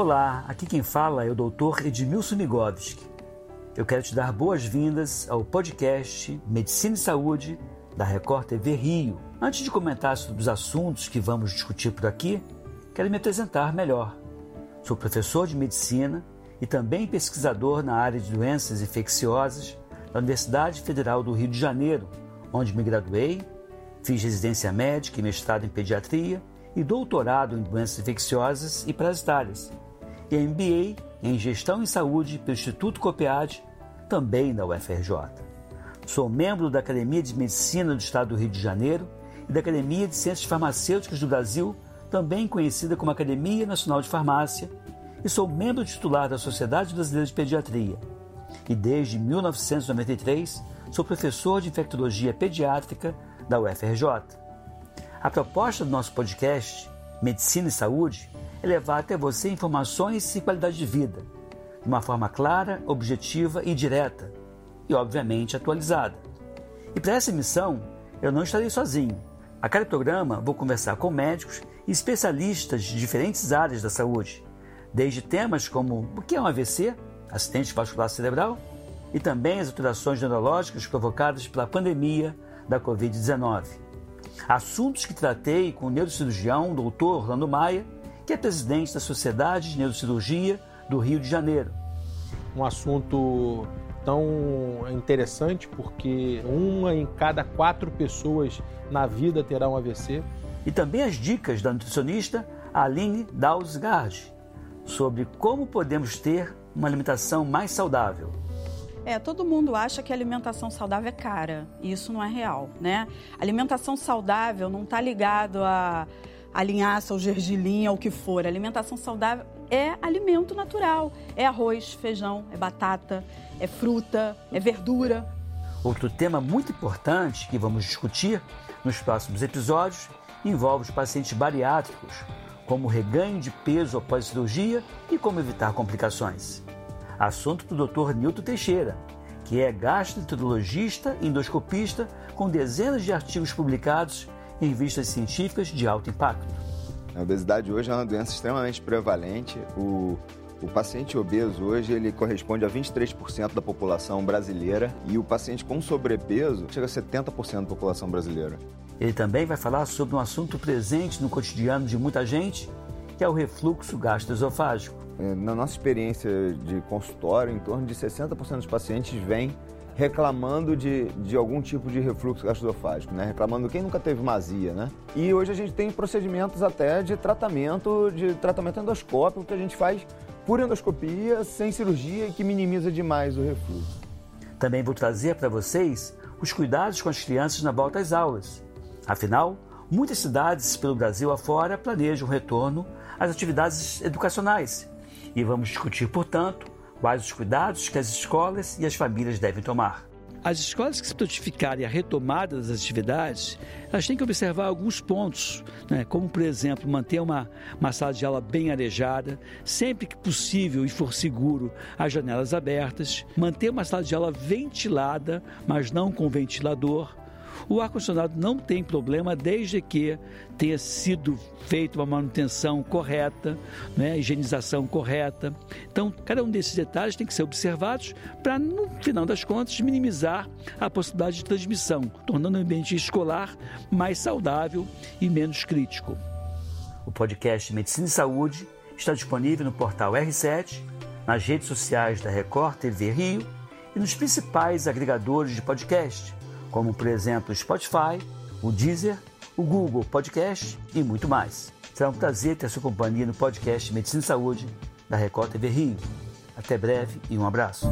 Olá, aqui quem fala é o Dr. Edmilson Migovski. Eu quero te dar boas-vindas ao podcast Medicina e Saúde da Record TV Rio. Antes de comentar sobre os assuntos que vamos discutir por aqui, quero me apresentar melhor. Sou professor de medicina e também pesquisador na área de doenças infecciosas da Universidade Federal do Rio de Janeiro, onde me graduei, fiz residência médica e mestrado em pediatria e doutorado em doenças infecciosas e parasitárias, e MBA em Gestão em Saúde pelo Instituto Copiade, também na UFRJ. Sou membro da Academia de Medicina do Estado do Rio de Janeiro e da Academia de Ciências Farmacêuticas do Brasil, também conhecida como Academia Nacional de Farmácia, e sou membro titular da Sociedade Brasileira de Pediatria. E desde 1993 sou professor de infectologia pediátrica da UFRJ. A proposta do nosso podcast, Medicina e Saúde, é levar até você informações e qualidade de vida, de uma forma clara, objetiva e direta, e obviamente atualizada. E para essa missão, eu não estarei sozinho. A cada programa vou conversar com médicos e especialistas de diferentes áreas da saúde, desde temas como o que é um AVC, acidente vascular cerebral, e também as alterações neurológicas provocadas pela pandemia da Covid-19. Assuntos que tratei com o neurocirurgião Dr. Orlando Maia, que é presidente da Sociedade de Neurocirurgia do Rio de Janeiro. Um assunto tão interessante porque uma em cada quatro pessoas na vida terá um AVC. E também as dicas da nutricionista Aline Dalsgaard sobre como podemos ter uma alimentação mais saudável. É, todo mundo acha que a alimentação saudável é cara. E isso não é real, né? alimentação saudável não está ligado a, a linhaça, ou gergelim, ou o que for. A alimentação saudável é alimento natural. É arroz, feijão, é batata, é fruta, é verdura. Outro tema muito importante que vamos discutir nos próximos episódios envolve os pacientes bariátricos, como o reganho de peso após cirurgia e como evitar complicações. Assunto do Dr. Nilton Teixeira, que é gastroenterologista e endoscopista com dezenas de artigos publicados em revistas científicas de alto impacto. A obesidade hoje é uma doença extremamente prevalente. O, o paciente obeso hoje ele corresponde a 23% da população brasileira e o paciente com sobrepeso chega a 70% da população brasileira. Ele também vai falar sobre um assunto presente no cotidiano de muita gente, que é o refluxo gastroesofágico. É, na nossa experiência de consultório, em torno de 60% dos pacientes vêm reclamando de, de algum tipo de refluxo gastroesofágico, né? Reclamando quem nunca teve mazia, né? E hoje a gente tem procedimentos até de tratamento, de tratamento endoscópico que a gente faz por endoscopia, sem cirurgia e que minimiza demais o refluxo. Também vou trazer para vocês os cuidados com as crianças na volta às aulas. Afinal, muitas cidades pelo Brasil afora planejam o retorno às atividades educacionais. E vamos discutir, portanto, quais os cuidados que as escolas e as famílias devem tomar. As escolas que se notificarem a retomada das atividades, elas têm que observar alguns pontos, né? como, por exemplo, manter uma, uma sala de aula bem arejada, sempre que possível e for seguro, as janelas abertas, manter uma sala de aula ventilada, mas não com ventilador, o ar-condicionado não tem problema desde que tenha sido feita uma manutenção correta, né, higienização correta. Então, cada um desses detalhes tem que ser observados para, no final das contas, minimizar a possibilidade de transmissão, tornando o ambiente escolar mais saudável e menos crítico. O podcast Medicina e Saúde está disponível no portal R7, nas redes sociais da Record TV Rio e nos principais agregadores de podcast como por exemplo o Spotify, o Deezer, o Google Podcast e muito mais. Será um prazer ter a sua companhia no podcast Medicina e Saúde da Record TV Rio. Até breve e um abraço.